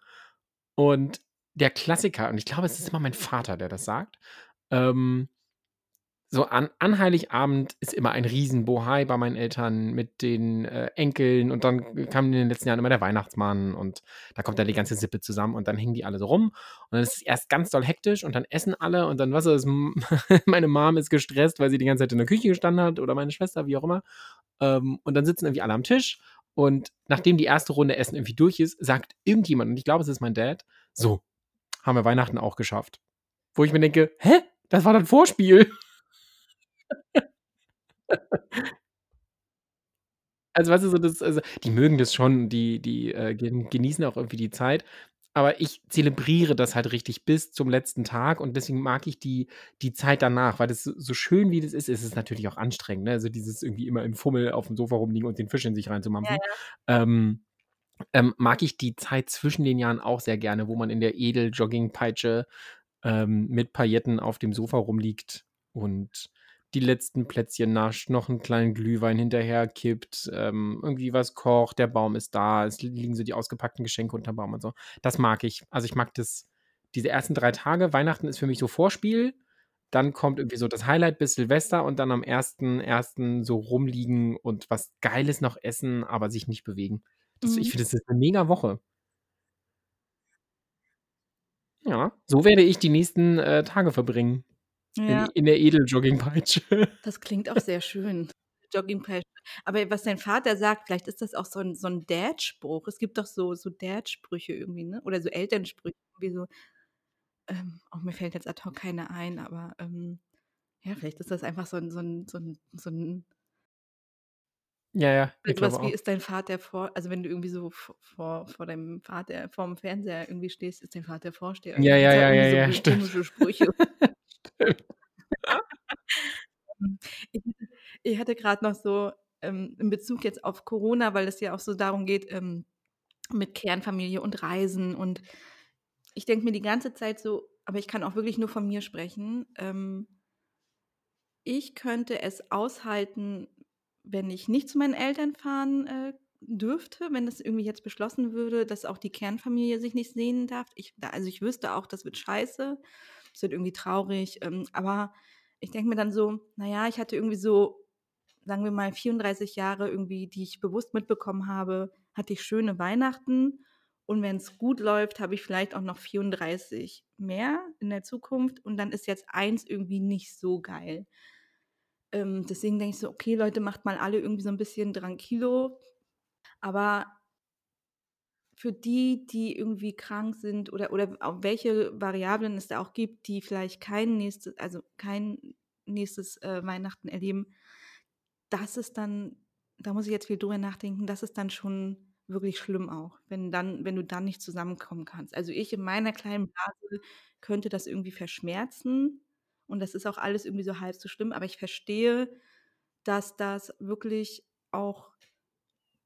Und der Klassiker und ich glaube, es ist immer mein Vater, der das sagt, ähm so an an Heiligabend ist immer ein Riesenbohai bei meinen Eltern mit den, äh, Enkeln und dann kam in den letzten Jahren immer der Weihnachtsmann und da kommt dann die ganze Sippe zusammen und dann hängen die alle so rum und dann ist es erst ganz doll hektisch und dann essen alle und dann du, ist meine Mom ist gestresst, weil sie die ganze Zeit in der Küche gestanden hat oder meine Schwester, wie auch immer. Ähm, und dann sitzen irgendwie alle am Tisch und nachdem die erste Runde Essen irgendwie durch ist, sagt irgendjemand, und ich glaube, es ist mein Dad: „So, haben wir Weihnachten auch geschafft.“ Wo ich mir denke: „Hä? Das war das Vorspiel.“ Also, weißt du, so das also, die mögen das schon, die die, äh, gen genießen auch irgendwie die Zeit, aber ich zelebriere das halt richtig bis zum letzten Tag und deswegen mag ich die die Zeit danach, weil das so so schön wie das ist, ist es natürlich auch anstrengend, ne? Also, dieses irgendwie immer im Fummel aufm Sofa rumliegen und den Fisch in sich
Ja,
reinzumampfen.
ja.
Ähm, ähm, mag ich die Zeit zwischen den Jahren auch sehr gerne, wo man in der Edel-Joggingpeitsche, ähm, mit Pailletten auf dem Sofa rumliegt und die letzten Plätzchen nascht, noch 'n kleinen Glühwein hinterher kippt, ähm, irgendwie was kocht, der Baum ist da, es li liegen so die ausgepackten Geschenke unterm Baum und so. Das mag ich. Also, ich mag das diese ersten 3 Tage. Weihnachten ist für mich so Vorspiel, dann kommt irgendwie so das Highlight bis Silvester und dann am 1.1. so rumliegen und was Geiles noch essen, aber sich nicht bewegen. Das ich
Mhm.
finde, das ist 'ne Megawoche. Ja, so werde ich die nächsten, äh, Tage verbringen. In
Ja.
in der Edel-Joggingpeitsche.
Das klingt auch sehr schön, Joggingpeitsche. Aber was dein Vater sagt, vielleicht ist das auch so 'n so 'n Dad-Spruch. Es gibt doch so so Dad-Sprüche irgendwie, ne? Oder so Elternsprüche, wie so ähm, oh, mir fällt jetzt ad hoc keiner ein, aber, ähm, ja, vielleicht ist das einfach so 'n so 'n so 'n so 'n
Ja, ja, ich
so was
glaube
wie:
auch.
„Ist dein Vater vor“ also, wenn du irgendwie so vor vor deinem Vater vorm Fernseher irgendwie stehst: „Ist dein Vater Vorsteher?“
Ja, ja,
ja
ja,
so
ja, stimmt.
Sprüche. Ähm, ich hatte ich hatte grad noch so, ähm, in Bezug jetzt auf Corona, weil es ja auch so darum geht, ähm, mit Kernfamilie und Reisen und ich denke mir die ganze Zeit so aber ich kann auch wirklich nur von mir sprechen, ähm ich könnte es aushalten, wenn ich nicht zu meinen Eltern fahren, äh, dürfte, wenn das irgendwie jetzt beschlossen würde, dass auch die Kernfamilie sich nicht sehen darf. Ich also, ich wüsste auch, das wird scheiße, wird irgendwie traurig, ähm, aber ich denke mir dann so: „Na ja, ich hatte irgendwie so, sagen wir mal, 34 Jahre irgendwie, die ich bewusst mitbekommen habe, hatte ich schöne Weihnachten und wenn's gut läuft, habe ich vielleicht auch noch 34 mehr in der Zukunft und dann ist jetzt eins irgendwie nicht so geil.“ Ähm, deswegen denke ich so: „Okay, Leute, macht mal alle irgendwie so 'n bisschen tranquilo.“ Aber für die, die irgendwie krank sind oder oder auch welche Variablen es da auch gibt, die vielleicht kein nächste also, kein nächstes, äh, Weihnachten erleben, das ist dann da muss ich jetzt viel drüber nachdenken, das ist dann schon wirklich schlimm auch, wenn dann wenn du dann nicht zusammenkommen kannst. Also, ich in meiner kleinen Blase könnte das irgendwie verschmerzen und das ist auch alles irgendwie so halb so schlimm, aber ich verstehe, dass das wirklich auch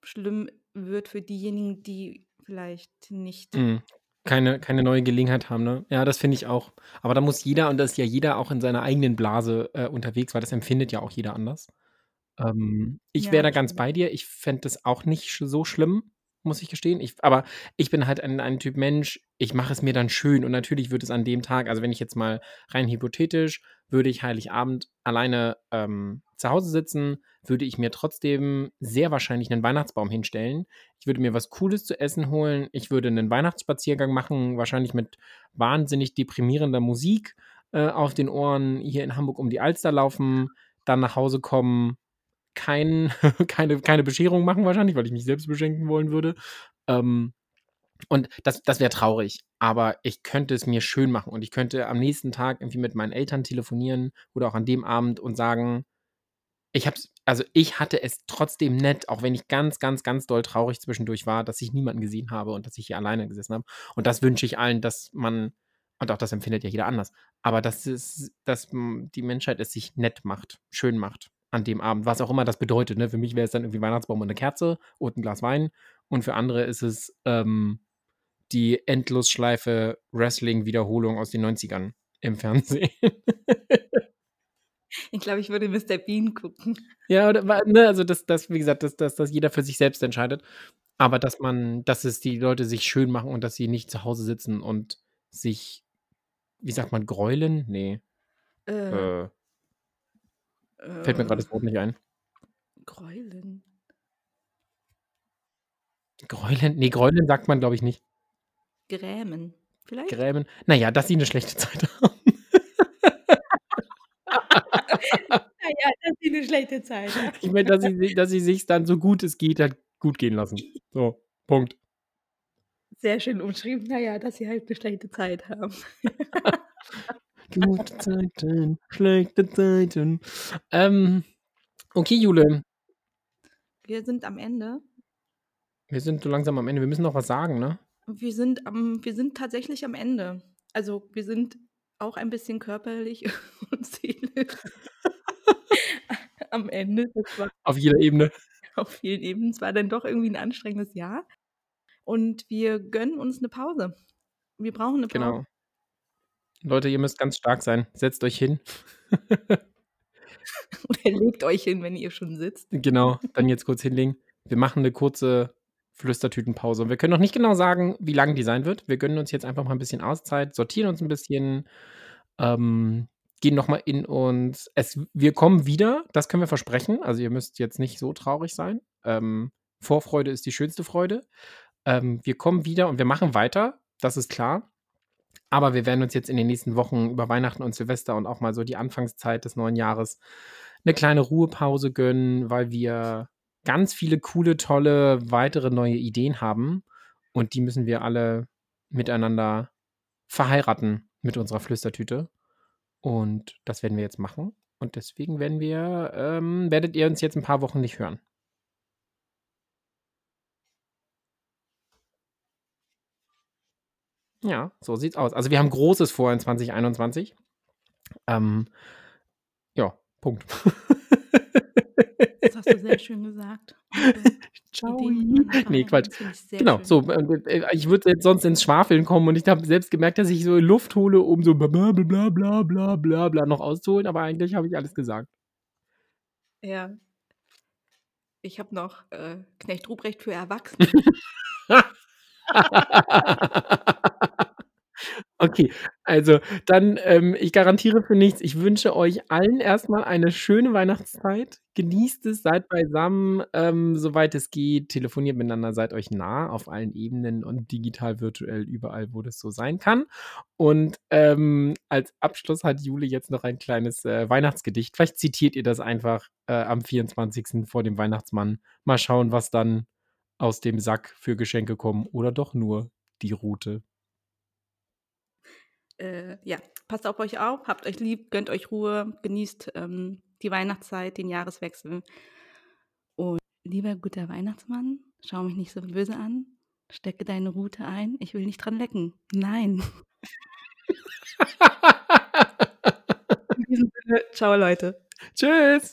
schlimm wird für diejenigen, die vielleicht nicht
Mhm. Keine keine neue Gelegenheit haben, ne? Ja, das finde ich auch. Aber da muss jeder und da ist ja jeder auch in seiner eigenen Blase, äh, unterwegs, weil das empfindet ja auch jeder anders. Ähm, ich wäre
Ja,
da
das
ganz bei dir. Ich fände das auch nicht so schlimm, muss ich gestehen. Ich aber ich bin halt ein ein Typ Mensch ich mache es mir dann schön und natürlich wird es an dem Tag also, wenn ich jetzt mal rein hypothetisch würde ich Heiligabend alleine, ähm, zu Hause sitzen, würde ich mir trotzdem sehr wahrscheinlich 'nen Weihnachtsbaum hinstellen. Ich würde mir was Cooles zu essen holen. Ich würde 'nen Weihnachtsspaziergang machen, wahrscheinlich mit wahnsinnig deprimierender Musik, äh, auf den Ohren, hier in Hamburg um die Alster laufen, dann nach Hause kommen, kein keine keine Bescherung machen wahrscheinlich, weil ich mich selbst beschenken wollen würde. Ähm, und das das wäre traurig, aber ich könnte es mir schön machen und ich könnte am nächsten Tag irgendwie mit meinen Eltern telefonieren oder auch an dem Abend und sagen: „Ich habe es also, ich hatte es trotzdem nett, auch wenn ich ganz, ganz, ganz doll traurig zwischendurch war, dass ich niemanden gesehen habe und dass ich hier alleine gesessen habe.“ Und das wünsche ich allen, dass man und auch das empfindet ja jeder anders, aber dass es dass, die Menschheit es sich nett macht, schön macht an dem Abend, was auch immer das bedeutet, ne? Für mich wäre es dann irgendwie Weihnachtsbaum und 'ne Kerze und 'n Glas Wein und für andere ist es, ähm, die Endlosschleife Wrestling-Wiederholung aus den 90ern im Fernsehen.
Ich glaube, ich würde Mr. Bean gucken.
Ja, oder ne, also, dass dass wie gesagt, dass dass dass jeder für sich selbst entscheidet, aber dass man dass es die Leute sich schön machen und dass sie nicht zu Hause sitzen und sich wie sagt man, gräulen? Ne.
Äh.
Äh fällt mir
Äh.
das Wort nicht ein.
Gräulen?
Gräulen? Ne, gräulen sagt man, glaube ich, nicht.
Grämen, vielleicht?
Grämen? Na ja, dass sie 'ne schlechte Zeit haben.
Na ja, dass sie 'ne schlechte Zeit haben.
Ich meine, dass sie si dass sie sich's dann so gut es geht halt gut gehen lassen. So, Punkt.
Sehr schön umschrieben. Na ja, dass sie halt 'ne schlechte Zeit haben.
Gute Zeiten, schlechte Zeiten. Ähm, okay, Jule.
Wir sind am Ende.
Wir sind so langsam am Ende. Wir müssen noch was sagen, ne?
Wir sind am wir sind tatsächlich am Ende. Also, wir sind auch ein bisschen körperlich und seelisch am Ende.
Auf jeder Ebene.
auf vielen Ebenen. Es war dann doch irgendwie 'n anstrengendes Jahr und wir gönnen uns 'ne Pause. Wir brauchen 'ne Pause.
Genau. Leute, ihr müsst ganz stark sein. Setzt euch hin.
Oder legt euch hin, wenn ihr schon sitzt.
Genau, dann jetzt kurz hinlegen. Wir machen 'ne kurze Flüstertütenpause und wir können noch nicht genau sagen, wie lang die sein wird. Wir gönnen uns jetzt einfach mal 'n bisschen Auszeit, sortieren uns 'n bisschen, ähm, gehen noch mal in uns. Es wir kommen wieder, das können wir versprechen. Also, ihr müsst jetzt nicht so traurig sein. Ähm, Vorfreude ist die schönste Freude. Ähm, wir kommen wieder und wir machen weiter, das ist klar. Aber wir werden uns jetzt in den nächsten Wochen über Weihnachten und Silvester und auch mal so die Anfangszeit des neuen Jahres 'ne kleine Ruhepause gönnen, weil wir ganz viele coole, tolle, weitere neue Ideen haben und die müssen wir alle miteinander verheiraten mit unserer Flüstertüte. Und das werden wir jetzt machen und deswegen werden wir ähm, werdet ihr uns jetzt 'n paar Wochen nicht hören. Ja, so sieht's aus. Also, wir haben Großes vor in 2021. Ähm, ja, Punkt.
Das hast du sehr schön gesagt.
Tschau.
Ideen miteinander
Ne, Quatsch. Genau,
schön.
so, äh, äh, ich würde jetzt sonst ins Schwafeln kommen und ich habe selbst gemerkt, dass ich so Luft hole, um so bla bla bla bla bla bla bla noch auszuholen, aber eigentlich habe ich alles gesagt.
Ja. Ich habe noch, äh, Knecht Ruprecht für Erwachsene.
Okay, also, dann, ähm, ich garantiere für nichts. Ich wünsche euch allen erst mal eine schöne Weihnachtszeit. Genießt es, seid beisammen, ähm, soweit es geht. Telefoniert miteinander, seid euch nah auf allen Ebenen und digital, virtuell, überall, wo das so sein kann. Und, ähm, als Abschluss hat Jule jetzt noch ein kleines, äh, Weihnachtsgedicht. Vielleicht zitiert ihr das einfach, äh, am 24. vor dem Weihnachtsmann. Mal schauen, was dann aus dem Sack für Geschenke kommen oder doch nur die Rute.
Äh, ja, passt auf euch auf, habt euch lieb, gönnt euch Ruhe, genießt, ähm, die Weihnachtszeit, den Jahreswechsel. Und lieber guter Weihnachtsmann, schau mich nicht so böse an. Stecke deine Rute ein, ich will nicht dran lecken. Nein. In diesem Sinne, tschau, Leute.
Tschüss.